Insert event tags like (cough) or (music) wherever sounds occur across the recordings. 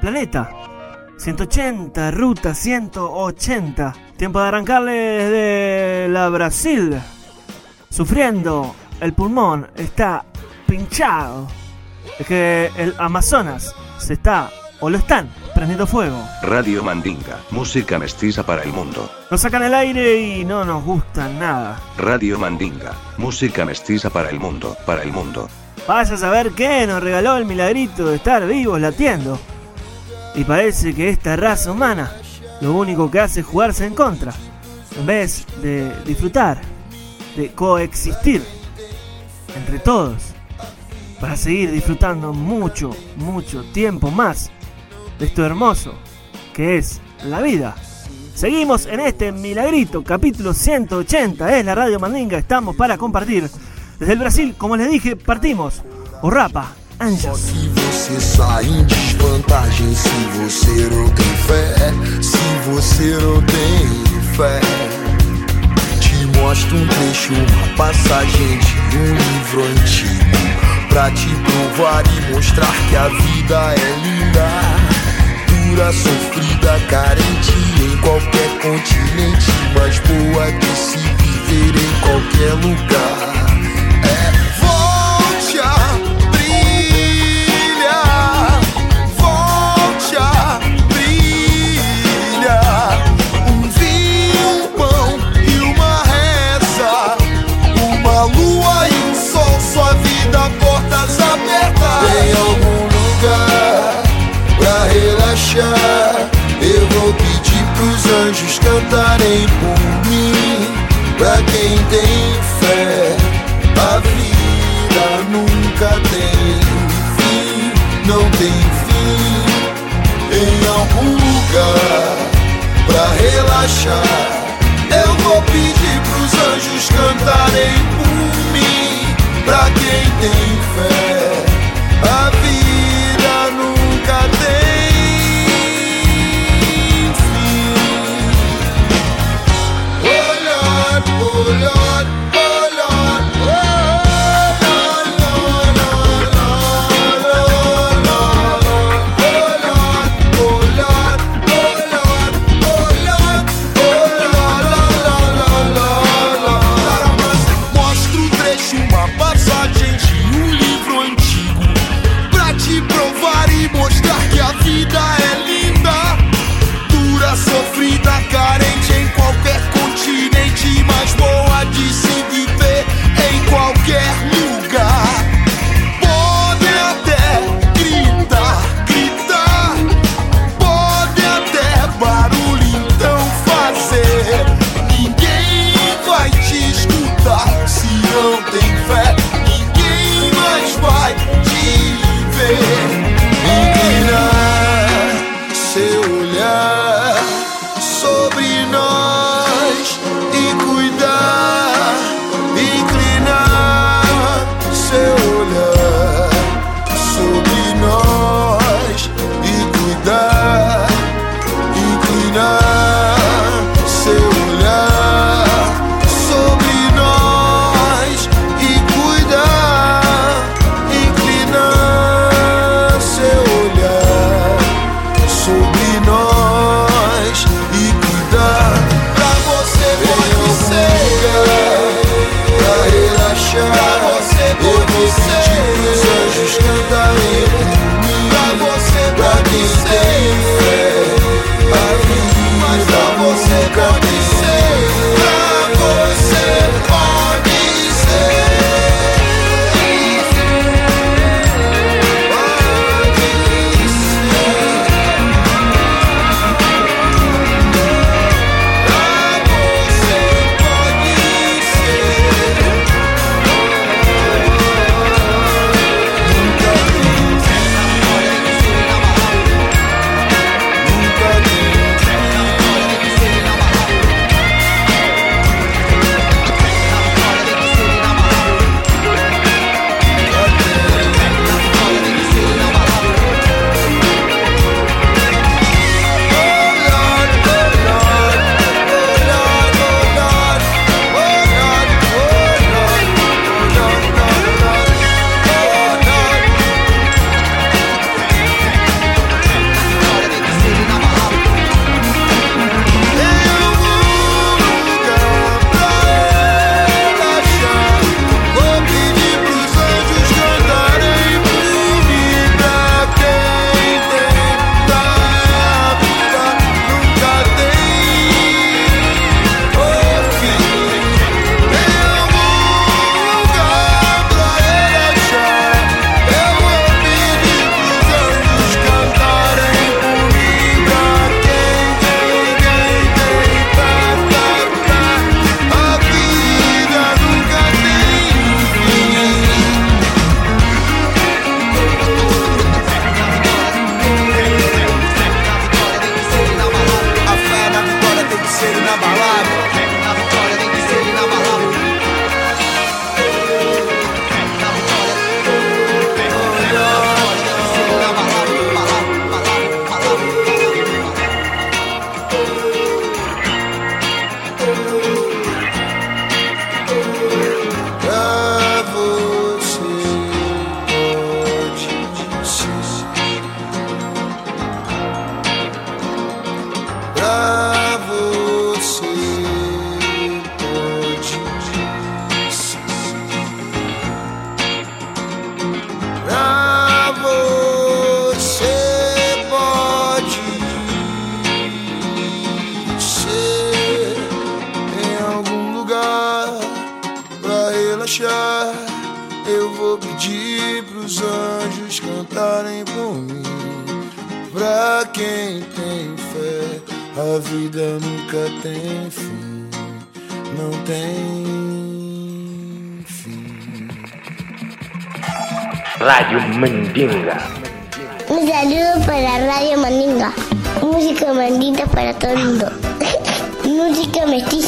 Planeta. 180, ruta 180. Tiempo de arrancarle desde la Brasil. Sufriendo, el pulmón está pinchado. Es que el Amazonas se está o lo están prendiendo fuego. Radio Mandinga, música mestiza para el mundo. Nos sacan el aire y no nos gusta nada. Radio Mandinga, música mestiza para el mundo, para el mundo. Vaya a saber qué nos regaló el milagrito de estar vivos latiendo. Y parece que esta raza humana lo único que hace es jugarse en contra. En vez de disfrutar, de coexistir entre todos. Para seguir disfrutando mucho, mucho tiempo más de esto hermoso que es la vida. Seguimos en este milagrito, capítulo 180. Es la Radio Mandinga, estamos para compartir. Desde el Brasil, como les dije, partimos. O Rapa, Anjos. Se você sai em desvantagem se você não tem fé, se você não tem fé. Te mostro um trecho, uma passagem de um livro antigo. Pra te provar e mostrar que a vida é linda. Dura, sofrida, carente em qualquer continente. Mas boa de se viver em qualquer lugar. É,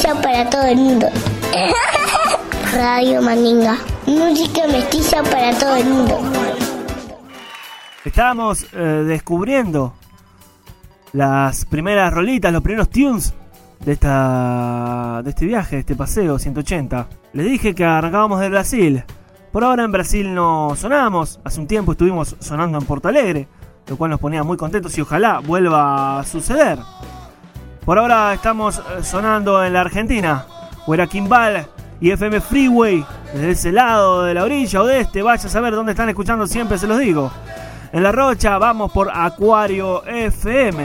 mestiza para todo el mundo. (laughs) Radio Mandinga. Música mestiza para todo el mundo. Estábamos eh, descubriendo las primeras rolitas, los primeros tunes de, esta, de este viaje, de este paseo 180. Les dije que arrancábamos de Brasil. Por ahora en Brasil no sonamos. Hace un tiempo estuvimos sonando en Porto Alegre, lo cual nos ponía muy contentos y ojalá vuelva a suceder. Por ahora estamos eh, sonando en la Argentina. Huera Kimbal y FM Freeway. Desde ese lado de la orilla o de este, vaya a saber dónde están escuchando siempre, se los digo. En La Rocha vamos por Acuario FM.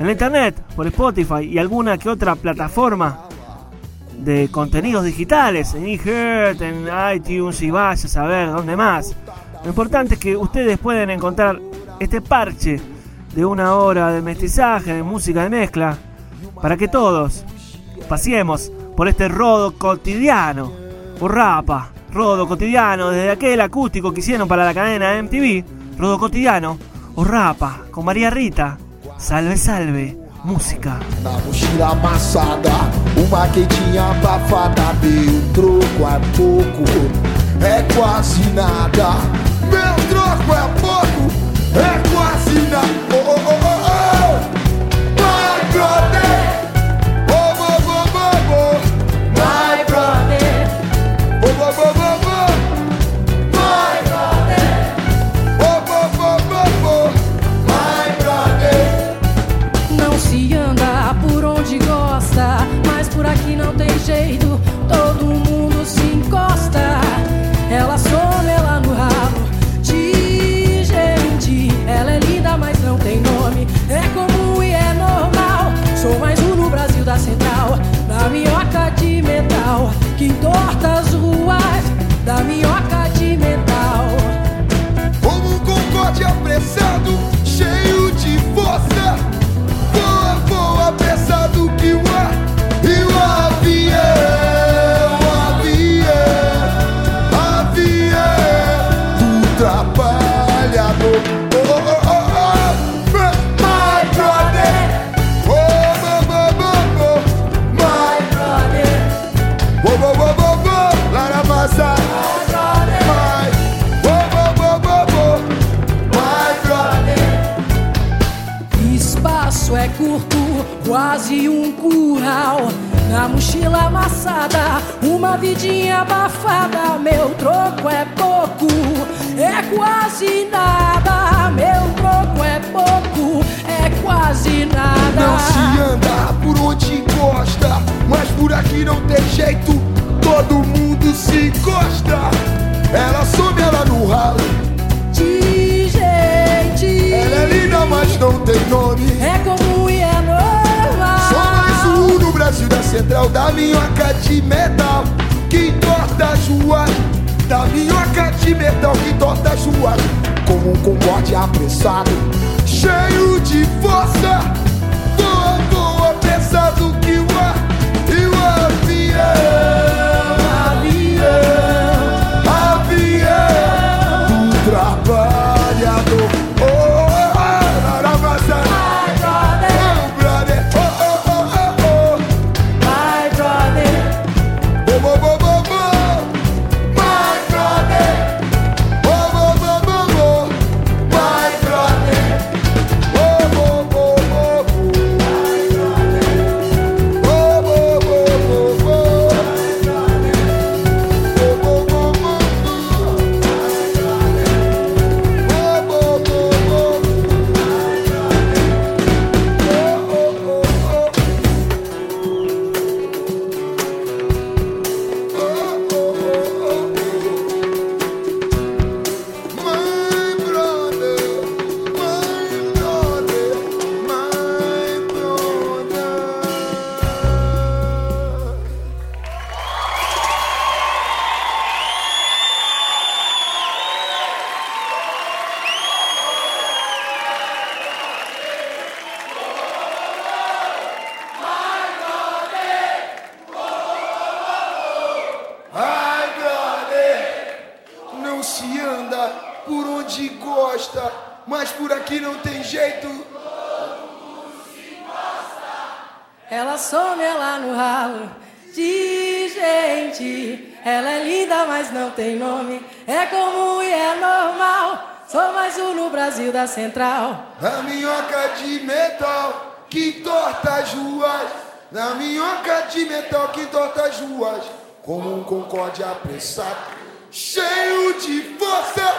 En la internet, por Spotify y alguna que otra plataforma de contenidos digitales. En eHeart, en iTunes y vaya a saber dónde más. Lo importante es que ustedes pueden encontrar este parche de una hora de mestizaje, de música de mezcla, para que todos paseemos por este rodo cotidiano, por rapa, rodo cotidiano, desde aquel acústico que hicieron para la cadena MTV, rodo cotidiano, o rapa, con María Rita, salve, salve, música. Na mochila amassada, abafada, troco é pouco, é quase nada. Troco nada. Uma vidinha abafada. Meu troco é pouco, é quase nada. Meu troco é pouco, é quase nada. Não se anda por onde gosta, mas por aqui não tem jeito. Todo mundo se encosta. Ela some, ela no ralo. De gente, Ela é linda, mas não tem nome. é comum e é normal. Da Central da minhoca de metal que as ruas. Da minhoca de metal que as ruas. Como um concorde apressado, cheio de força. Voa, voa, pesado que o ar e o avião. Avião, Como um concorde apressado, cheio de força.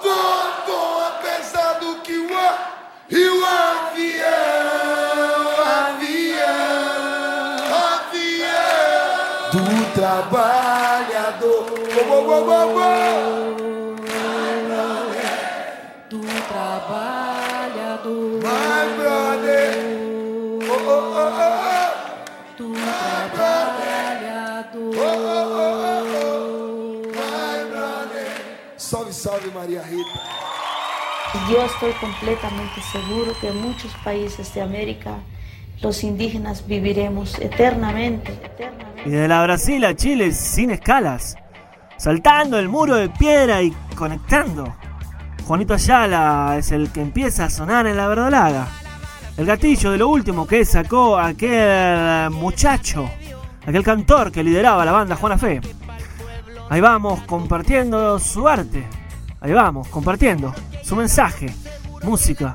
Voa, voa, pesado que o ar. E o avião, avião, avião do trabalhador. Go, go, go, Yo estoy completamente seguro que en muchos países de América los indígenas viviremos eternamente, eternamente. Y de la Brasil a Chile sin escalas. Saltando el muro de piedra y conectando. Juanito Ayala es el que empieza a sonar en la verdolaga. El gatillo de lo último que sacó aquel muchacho, aquel cantor que lideraba la banda Juana Fe. Ahí vamos compartiendo su arte. Ahí vamos compartiendo su mensaje. Música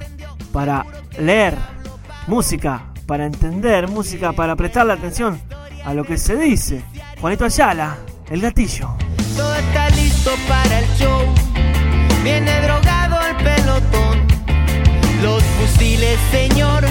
para leer. Música para entender. Música para prestarle atención a lo que se dice. Juanito Ayala, el gatillo. Todo está listo para el show. Viene drogado el pelotón. Los fusiles, señor,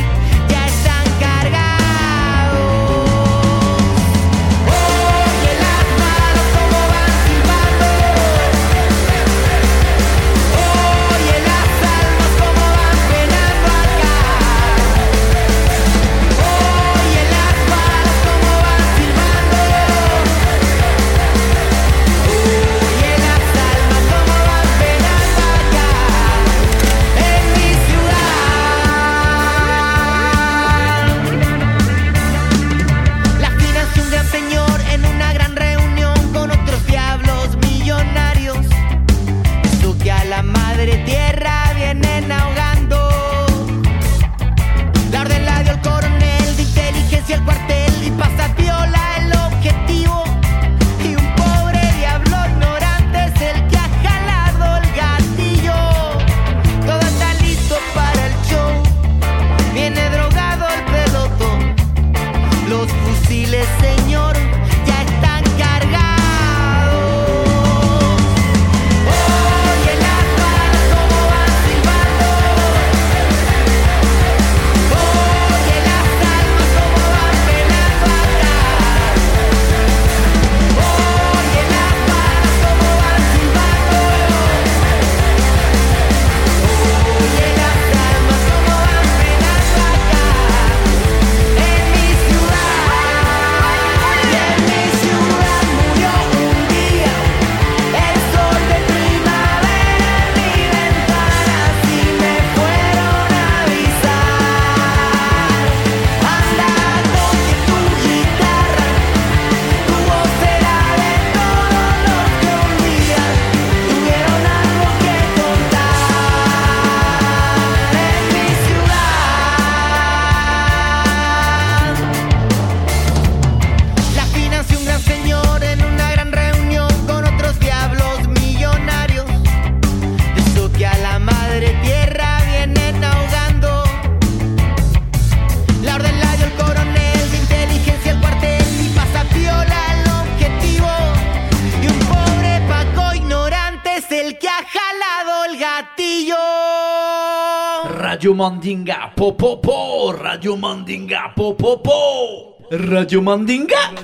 Mandinga, po po po, Radio Mandinga, po po po, Radio Mandinga.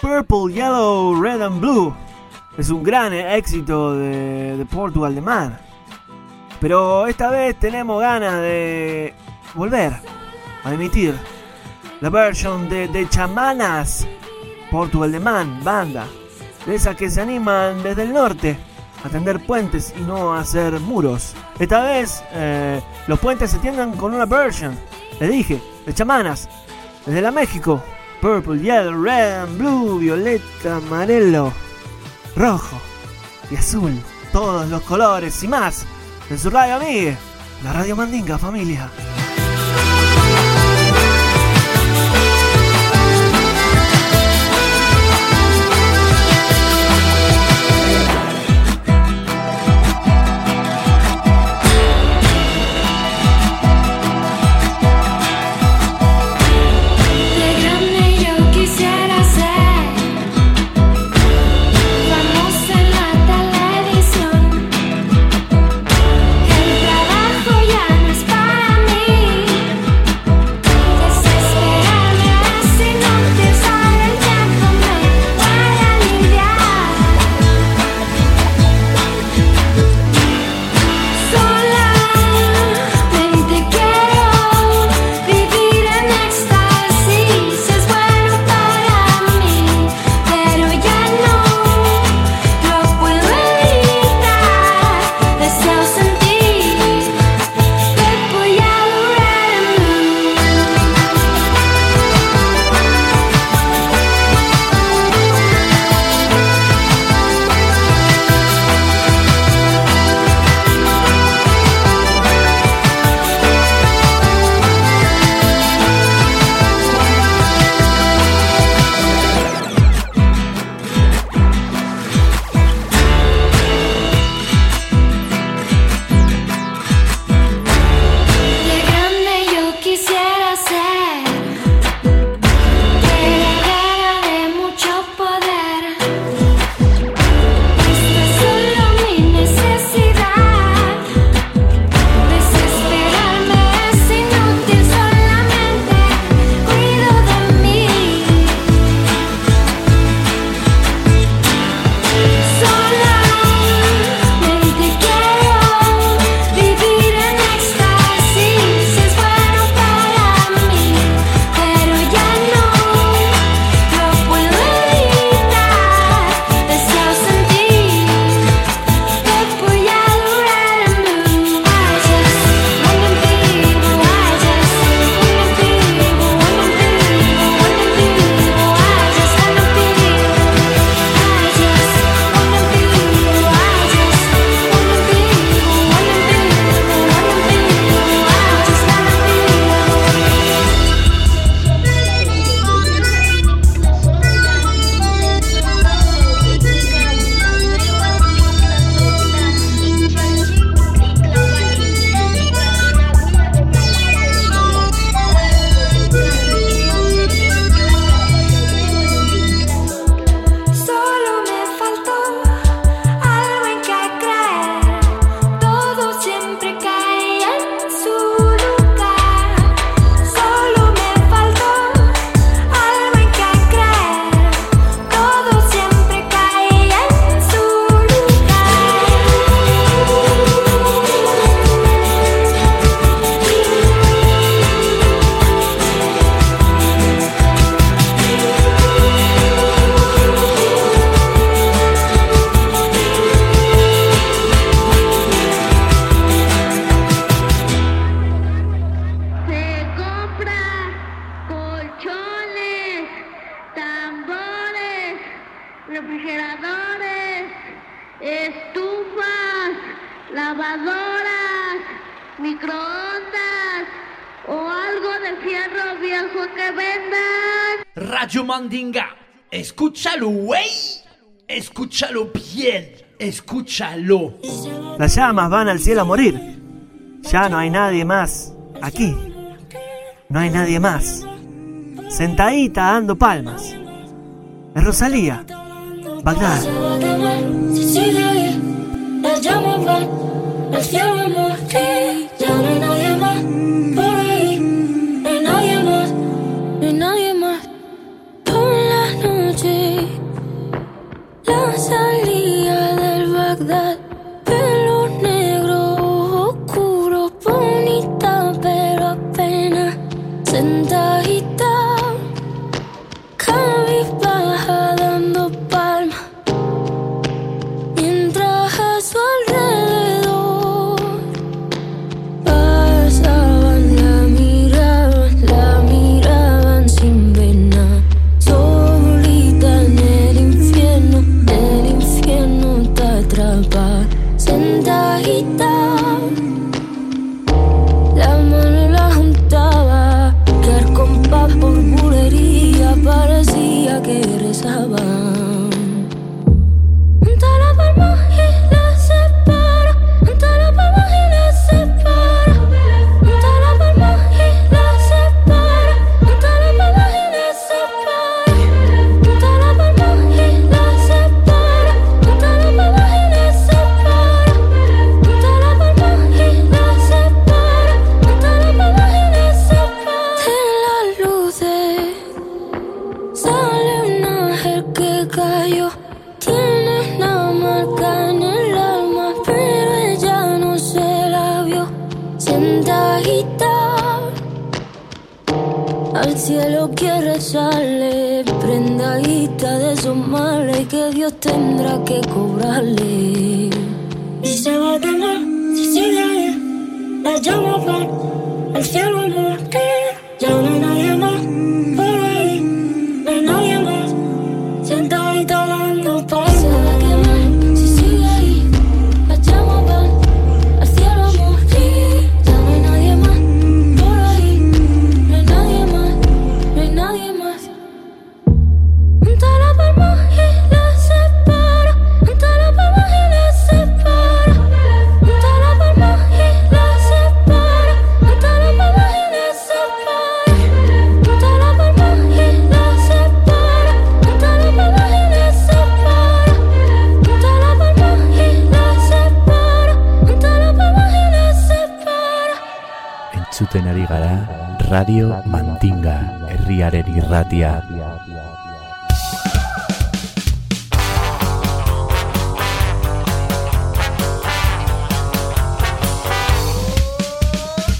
Purple, Yellow, Red and Blue. Es un gran éxito de, de Portugal de Man. Pero esta vez tenemos ganas de volver a emitir la versión de, de Chamanas, Portugal de Man, banda, de esas que se animan desde el norte a tender puentes y no hacer muros. Esta vez eh, los puentes se tiendan con una version, le dije, de Chamanas, desde la México. Purple, yellow, red blue, violeta, amarelo, rojo y azul. Todos los colores y más. En su radio amigue, la radio Mandinga familia. Escúchalo bien, escúchalo. Las llamas van al cielo a morir. Ya no hay nadie más aquí. No hay nadie más. Sentadita dando palmas. Es Rosalía. Bagdad.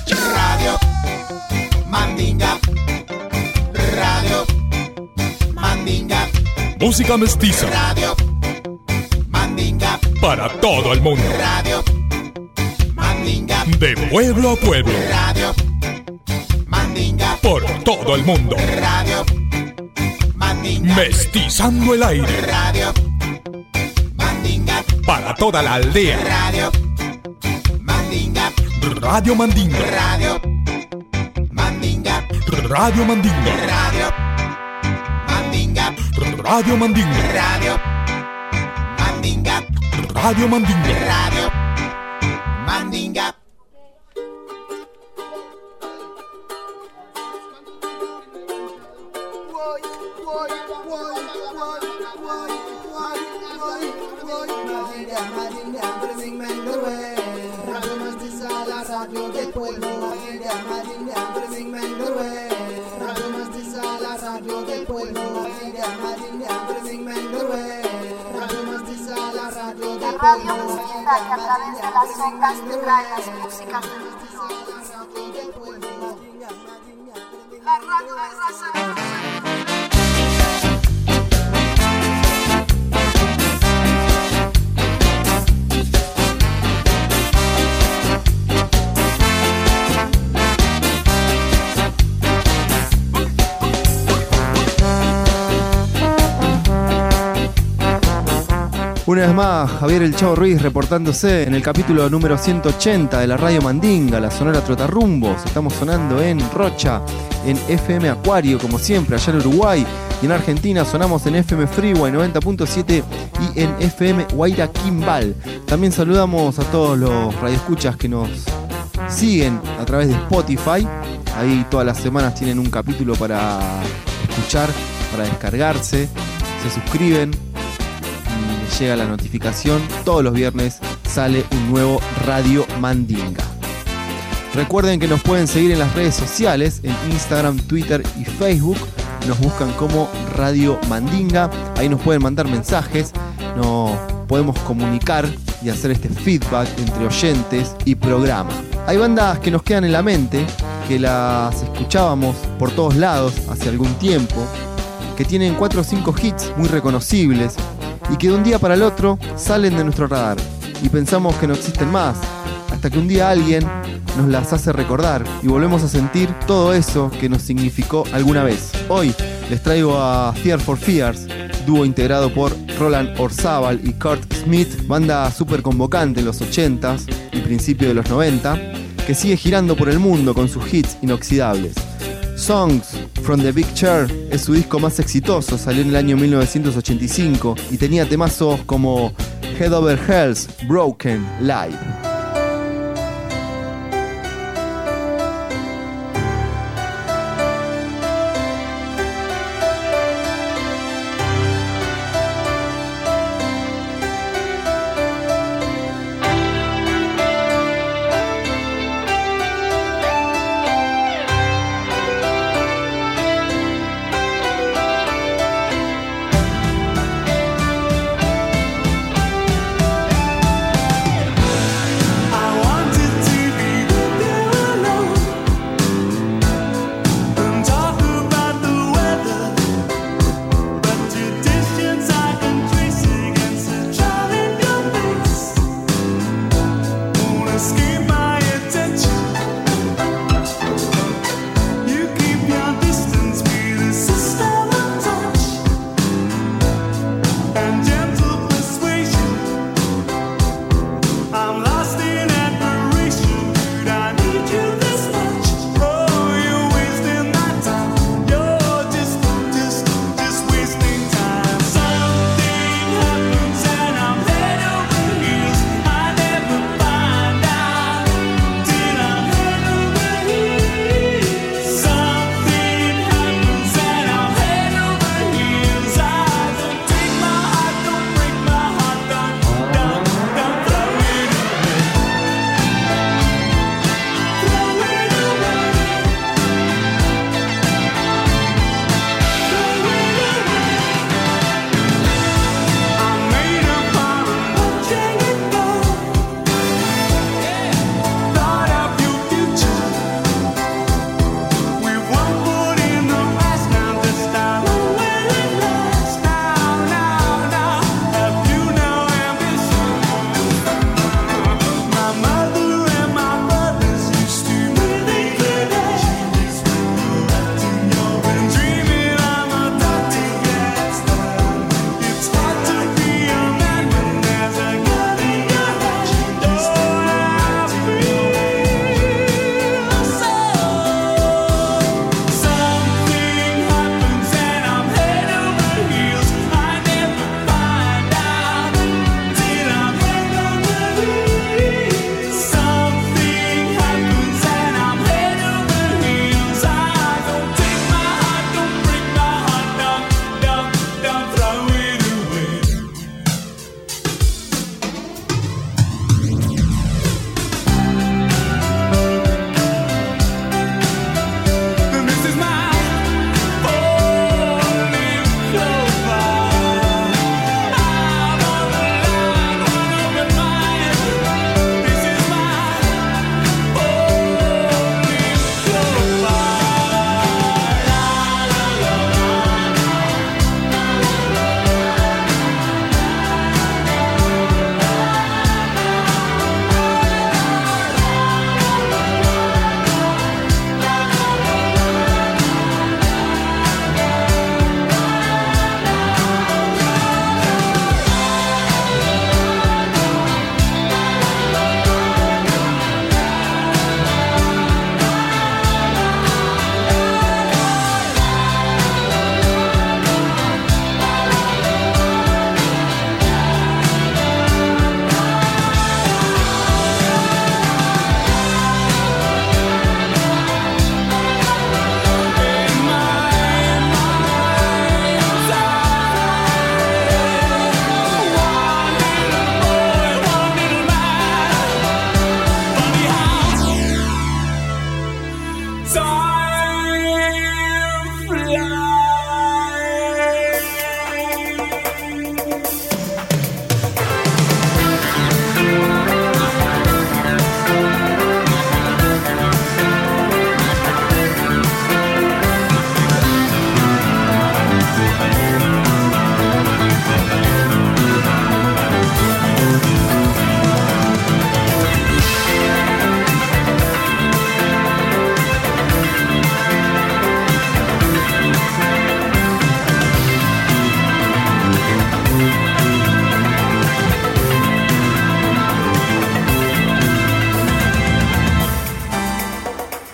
Radio Mandinga. Radio Mandinga. Música mestiza. Radio Mandinga. Para todo el mundo. Radio Mandinga. De pueblo a pueblo. Radio Mandinga. Por todo el mundo. Radio Mestizando el aire. Radio Mandinga. Para toda la aldea. Radio Mandinga. Radio Mandinga. Radio Mandinga. Radio Mandinga. Radio Mandinga. Radio Mandinga. Radio Mandinga. Radio Mandinga. Radio playas, músicas Una vez más, Javier El Chavo Ruiz reportándose en el capítulo número 180 de la Radio Mandinga, la Sonora Trotarrumbos. Estamos sonando en Rocha, en FM Acuario, como siempre, allá en Uruguay. Y en Argentina sonamos en FM Freeway 90.7 y en FM Guaira Kimbal. También saludamos a todos los radioescuchas que nos siguen a través de Spotify. Ahí todas las semanas tienen un capítulo para escuchar, para descargarse. Se suscriben, llega la notificación. Todos los viernes sale un nuevo Radio Mandinga. Recuerden que nos pueden seguir en las redes sociales, en Instagram, Twitter y Facebook. Nos buscan como Radio Mandinga. Ahí nos pueden mandar mensajes. Nos podemos comunicar y hacer este feedback entre oyentes y programa. Hay bandas que nos quedan en la mente, que las escuchábamos por todos lados hace algún tiempo, que tienen 4 o 5 hits muy reconocibles y que de un día para el otro salen de nuestro radar y pensamos que no existen más, hasta que un día alguien nos las hace recordar y volvemos a sentir todo eso que nos significó alguna vez. Hoy les traigo a Fear for Fears, dúo integrado por Roland Orzábal y Kurt Smith, banda súper convocante en los 80s y principios de los 90, que sigue girando por el mundo con sus hits inoxidables. Songs from the Big Chair es su disco más exitoso, salió en el año 1985 y tenía temazos como Head Over Heels, Broken, Live.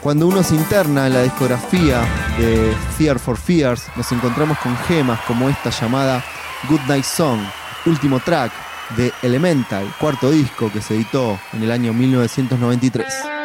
Cuando uno se interna en la discografía de Fear for Fears, nos encontramos con gemas como esta llamada Good Night Song, último track de Elemental, cuarto disco que se editó en el año 1993.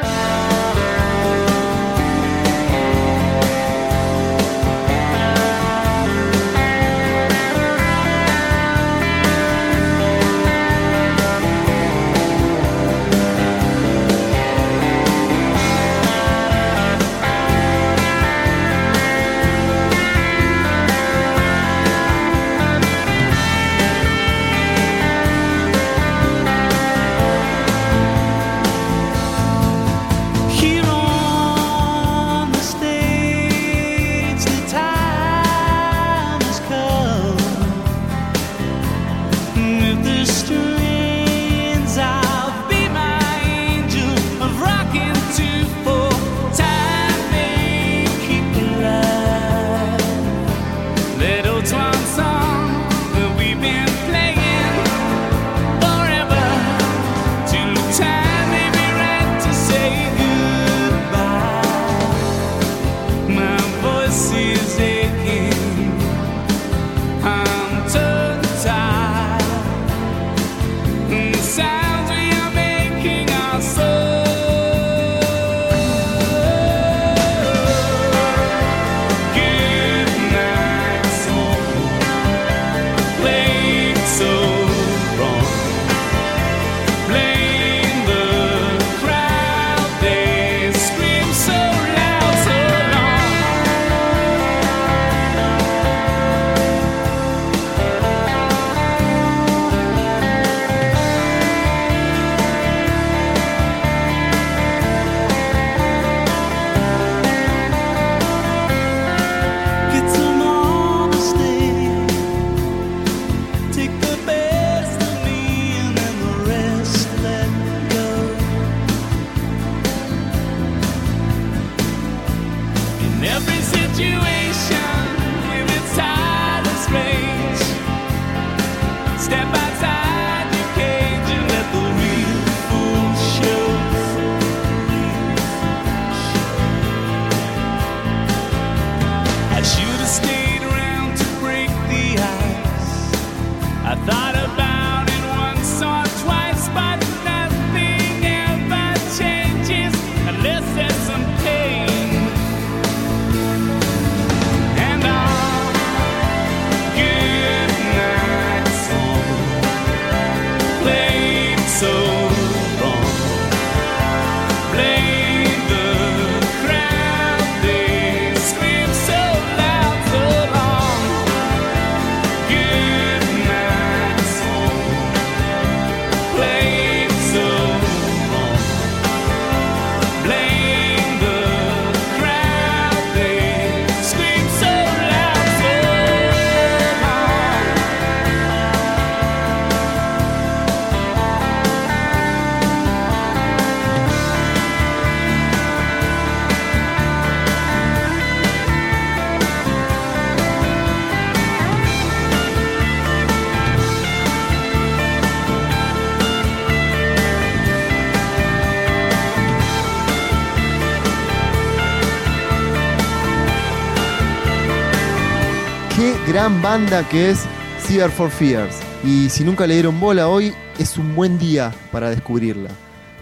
banda que es Fear for Fears. Y si nunca le dieron bola hoy, es un buen día para descubrirla.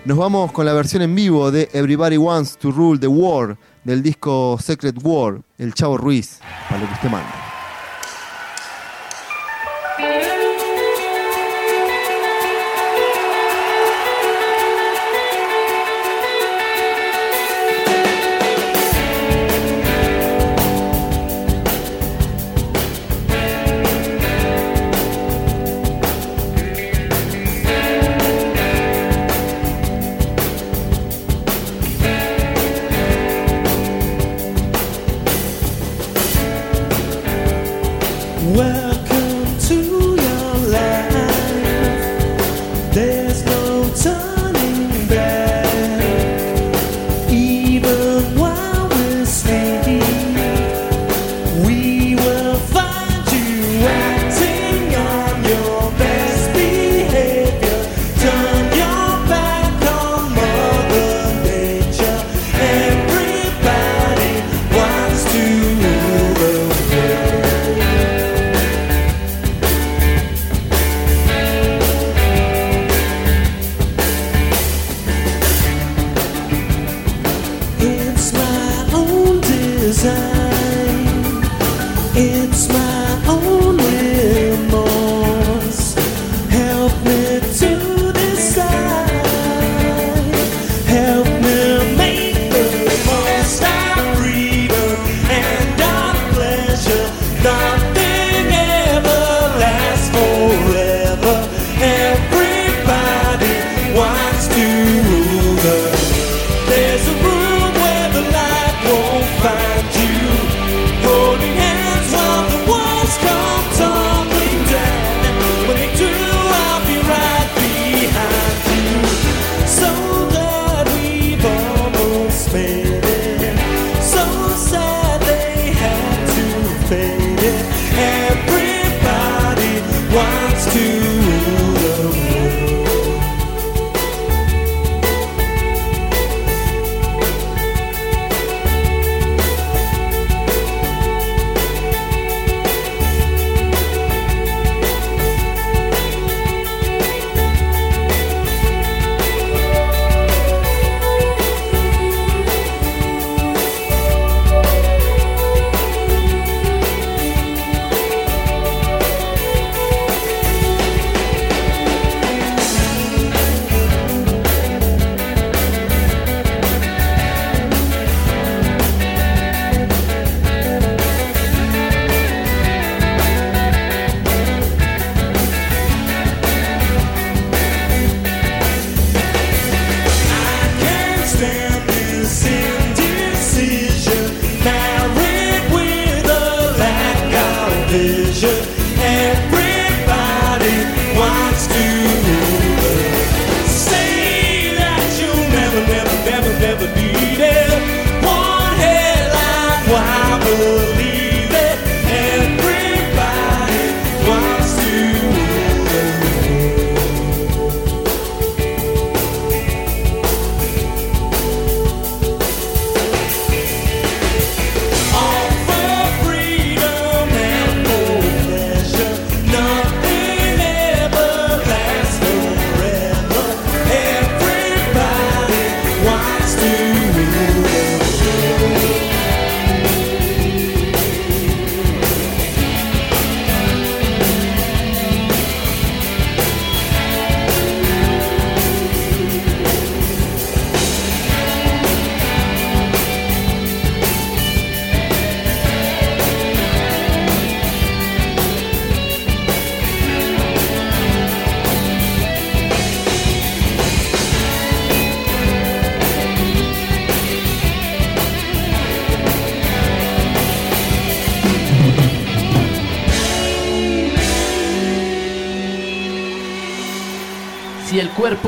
Nos vamos con la versión en vivo de Everybody Wants to Rule the World del disco Secret War, el Chavo Ruiz, para lo que usted manda.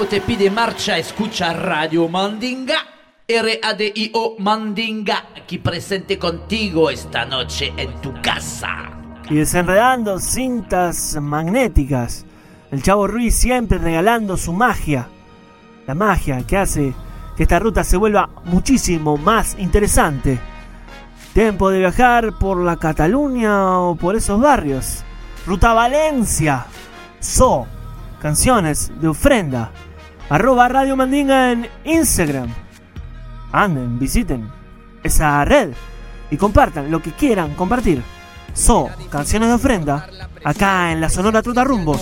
Te pide marcha, escucha Radio Mandinga. R-A-D-I-O Mandinga, aquí presente contigo esta noche en tu casa. Y desenredando cintas magnéticas. El Chavo Ruiz siempre regalando su magia. La magia que hace que esta ruta se vuelva muchísimo más interesante. Tiempo de viajar por la Cataluña o por esos barrios. Ruta Valencia. So. Canciones de ofrenda. Arroba Radio Mandinga en Instagram. Anden, visiten esa red y compartan lo que quieran compartir. So, canciones de ofrenda, acá en la Sonora Trotarrumbos.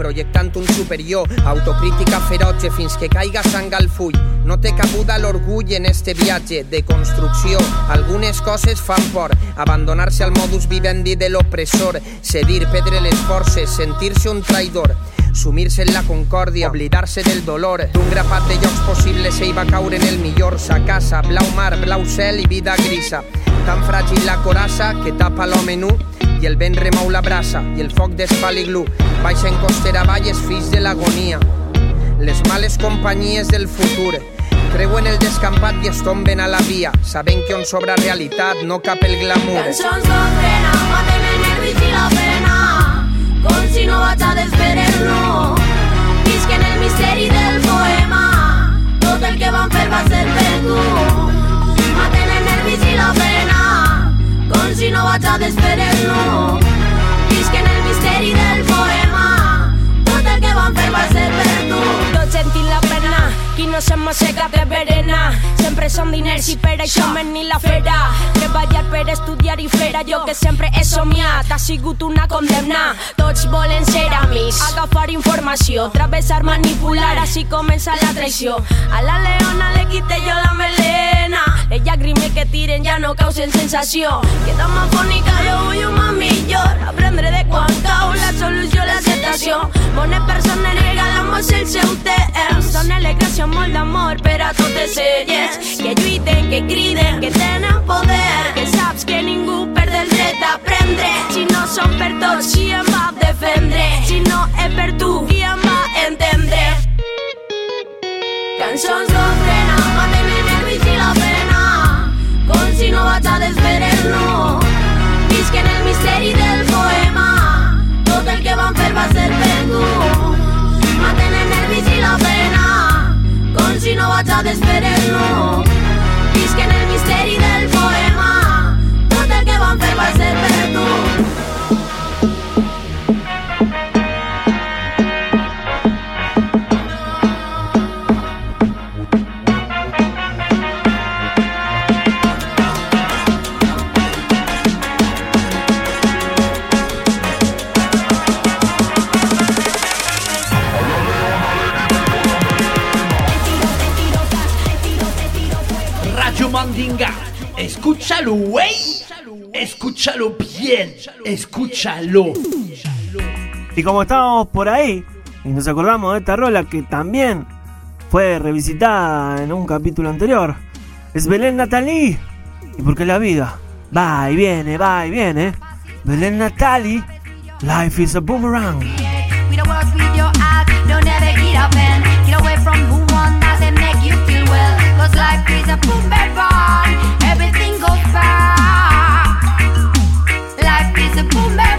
projectant un superior, autocrítica feroce fins que caiga sang al full. No té cabuda l'orgull en este viatge de construcció. Algunes coses fan por, abandonar-se al modus vivendi de l'opressor, cedir, perdre les forces, sentir-se un traïdor, sumir-se en la concòrdia, oblidar-se del dolor. D'un grapat de llocs possibles ell va caure en el millor, sa casa, blau mar, blau cel i vida grisa. Tan fràgil la coraça que tapa l'home nu i el vent remou la brasa i el foc desfà l'iglú. Baixa en costera avall és fills de l'agonia. Les males companyies del futur creuen el descampat i es tomben a la via, sabent que on sobra realitat no cap el glamour. Cançons d'ofrena, maten el nervis i la pena, com si no vaig a desfer-lo. Visc en el misteri del poema, tot el que van fer va ser per tu. Maten el nervis i la pena, com si no vaig a desfer-lo. Visc en el misteri del poema, tot el que van fer va ser per tu. No se m'aixeca de verena. Se sempre som diners i per això hem venit la fera. Treballar per estudiar i fer allò que sempre he somiat. Ha sigut una condemna, tots volen ser amics. Agafar informació, travessar, manipular, així comença la traïció. A la leona le tiren ja no causen sensació. Queda más fònica, jo vull un más millor. Aprendre de quan cau la solució, l'acceptació. Bones persones regalamos el seu temps. Són alegres amb molt d'amor per a totes elles. Que lluiten, que criden, que tenen poder. Que saps que ningú perd el dret a aprendre. Si no són per tots, qui em va defendre? Si no és per tu, qui em va entendre? Cançons d'ofrena, no vaig a desfer-lo. Visc en el misteri del poema. Tot el que van fer va ser per tu. Maten els nervis i la pena. Com si no vaig a desfer-lo. Visc en el misteri del poema. Tot el que van fer va ser per tu. Escúchalo, güey. Escúchalo bien. Escúchalo. Y como estábamos por ahí, y nos acordamos de esta rola que también fue revisitada en un capítulo anterior, es Belén Nathalie. Y porque la vida va y viene, va y viene. Belén Nathalie, Life is a Boomerang. Life is a boom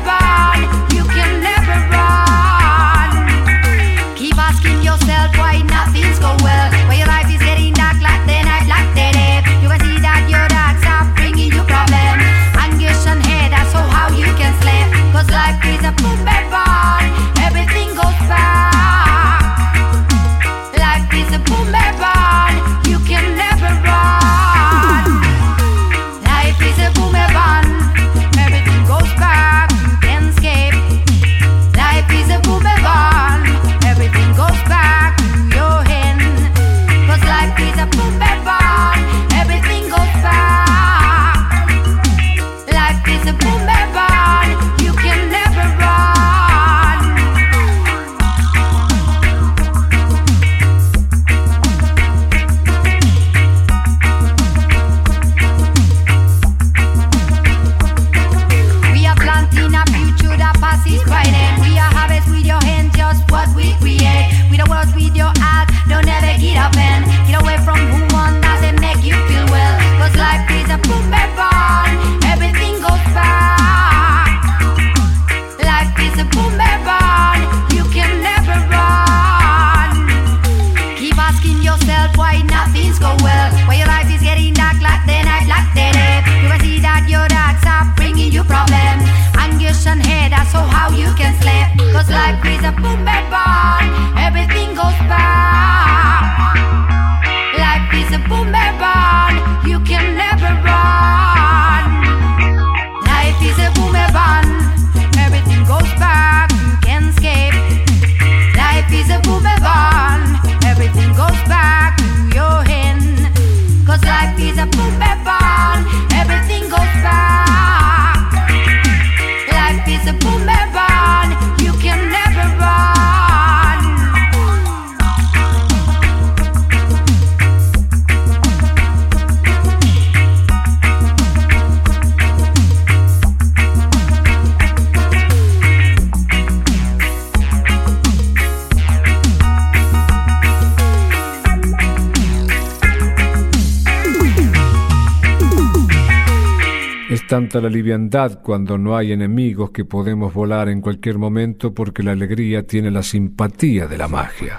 Es tanta la liviandad cuando no hay enemigos que podemos volar en cualquier momento porque la alegría tiene la simpatía de la magia.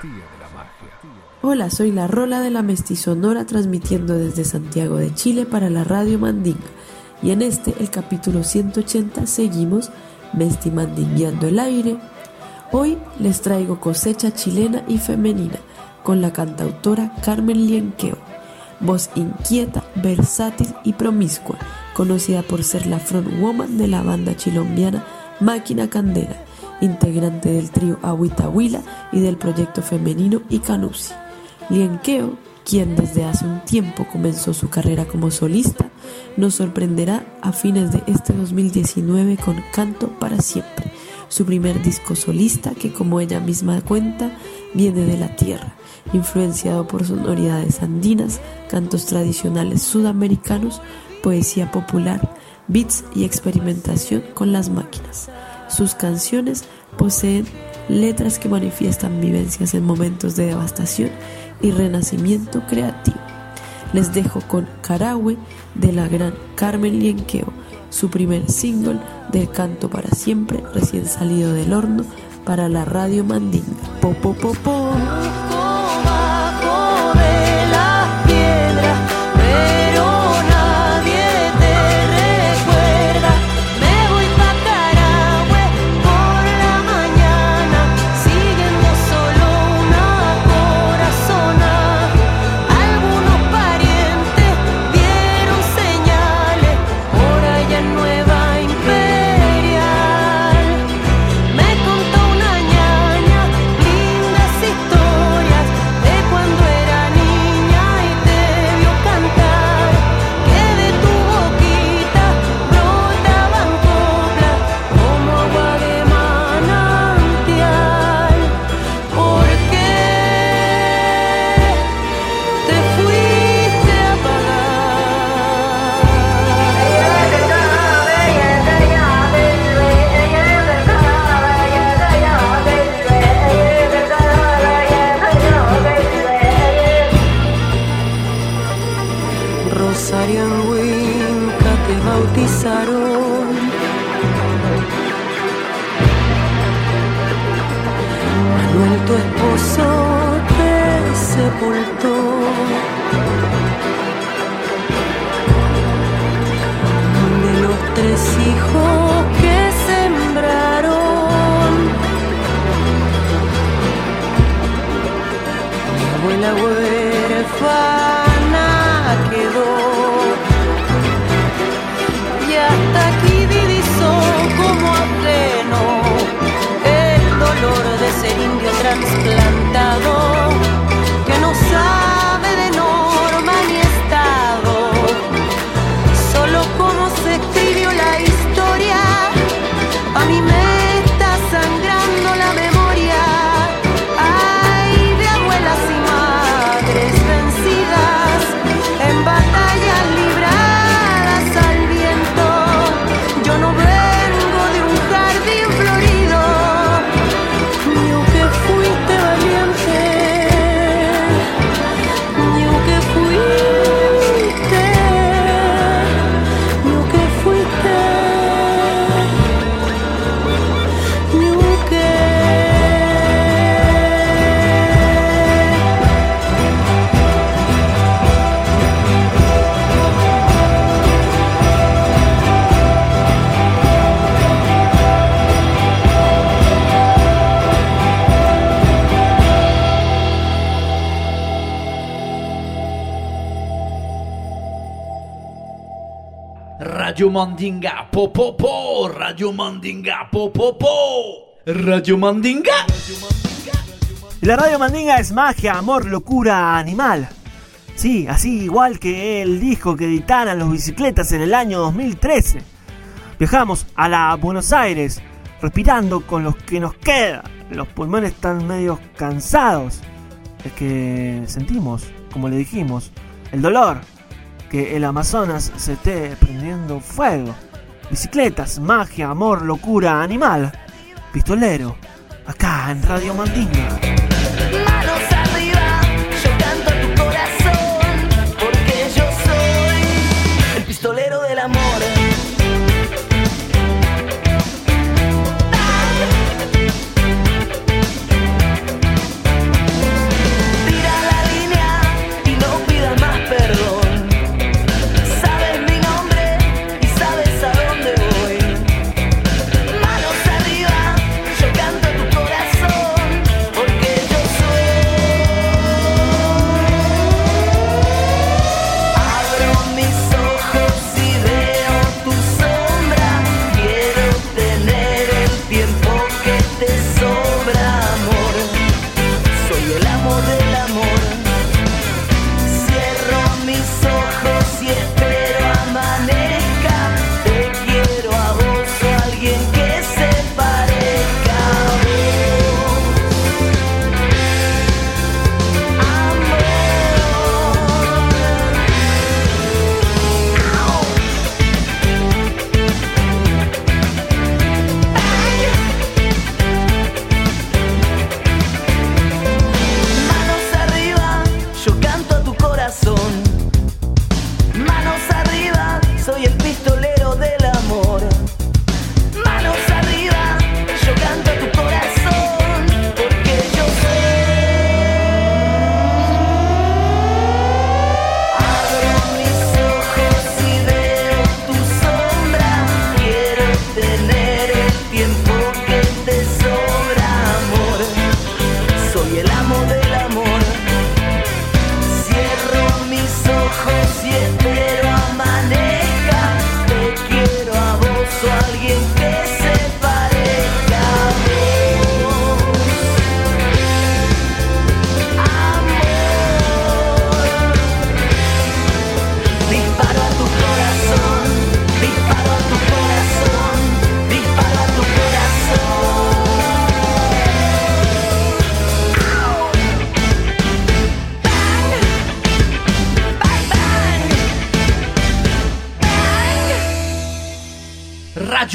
Hola, soy la Rola de la Mestizonora transmitiendo desde Santiago de Chile para la Radio Mandinga. Y en este, el capítulo 180, seguimos Mesti Mandingueando el aire. Hoy les traigo cosecha chilena y femenina con la cantautora Carmen Lienqueo. voz inquieta, versátil y promiscua, conocida por ser la frontwoman de la banda chilombiana Máquina Candela, integrante del trío Agüita Huila y del proyecto femenino Icanusi. Lienqueo, quien desde hace un tiempo comenzó su carrera como solista, nos sorprenderá a fines de este 2019 con Canto para Siempre, su primer disco solista que como ella misma cuenta viene de la tierra, influenciado por sonoridades andinas, cantos tradicionales sudamericanos, poesía popular, beats y experimentación con las máquinas. Sus canciones poseen letras que manifiestan vivencias en momentos de devastación y renacimiento creativo. Les dejo con Carahue de la gran Carmen Lienqueo, su primer single del Canto para Siempre, recién salido del horno para la radio Mandinga. Po, po. Mandinga, po po Radio Mandinga, po po Radio Mandinga. La radio Mandinga es magia, amor, locura, animal. Sí, así igual que el disco que editaron los bicicletas en el año 2013. Viajamos a la Buenos Aires, respirando con los que nos queda. Los pulmones están medio cansados. Es que sentimos, como le dijimos, el dolor que el Amazonas se esté prendiendo fuego. Bicicletas, magia, amor, locura, animal. Pistolero, acá en Radio Mandinga. Manos arriba, yo canto tu corazón, porque yo soy el pistolero del amor.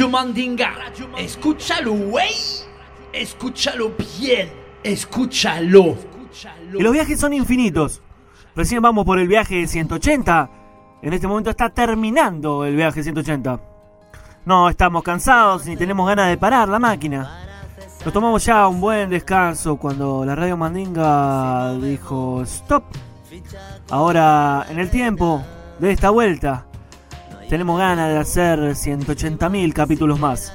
Mandinga. Escúchalo, güey. Escúchalo bien. Escúchalo. Y los viajes son infinitos. Recién vamos por el viaje 180. En este momento está terminando el viaje 180. No estamos cansados ni tenemos ganas de parar la máquina. Nos tomamos ya un buen descanso cuando la radio Mandinga dijo stop. Ahora, en el tiempo de esta vuelta, tenemos ganas de hacer 180.000 capítulos más.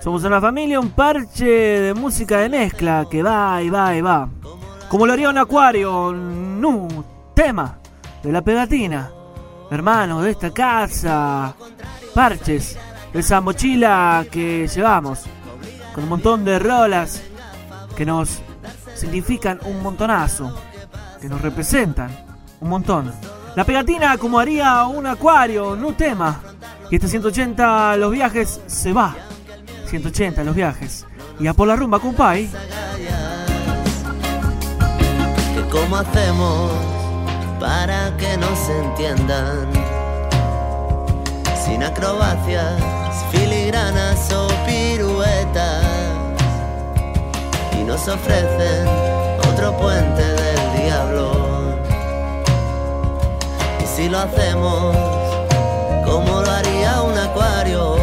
Somos una familia, un parche de música de mezcla que va y va y va. Como lo haría un acuario, un tema de la pegatina. Hermanos de esta casa, parches esa mochila que llevamos, con un montón de rolas que nos significan un montonazo, que nos representan un montón. La pegatina como haría un acuario, un tema. Y este 180 los viajes se va. 180 los viajes. Y a por la rumba, compay. cómo hacemos para que nos entiendan. Sin acrobacias, filigranas o piruetas. Y nos ofrecen otro puente si lo hacemos, como lo haría un acuario.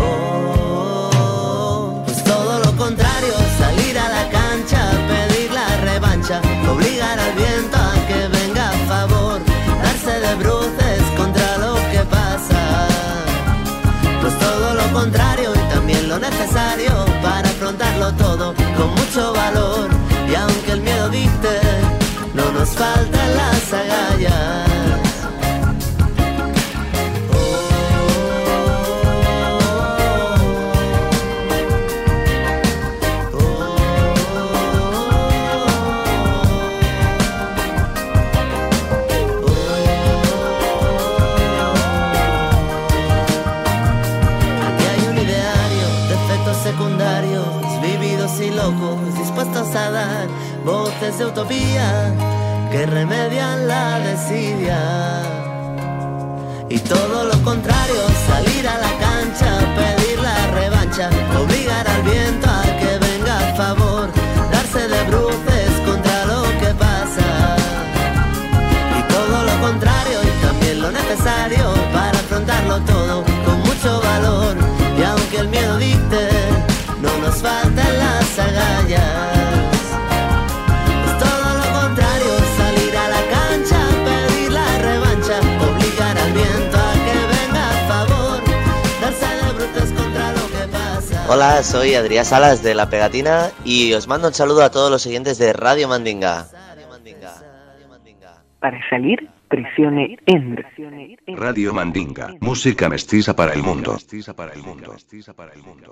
Oh, Pues todo lo contrario, salir a la cancha, pedir la revancha, obligar al viento a que venga a favor, darse de bruces contra lo que pasa. Pues todo lo contrario y también lo necesario para afrontarlo todo con mucho valor. Y aunque el miedo dicte, nos faltan las agallas. Secundarios, vividos y locos, dispuestos a dar voces de utopía que remedian la desidia. Y todo lo contrario, salir a la cancha, pedir la revancha, obligar al viento a que venga a favor, darse de bruces contra lo que pasa. Y todo lo contrario y también lo necesario para afrontarlo todo con mucho valor. Y aunque el miedo dicte, no nos faltan las agallas. Hola, soy Adrián Salas de La Pegatina y os mando un saludo a todos los siguientes de Radio Mandinga. Para salir, presione Enter. Radio Mandinga, música mestiza para el mundo.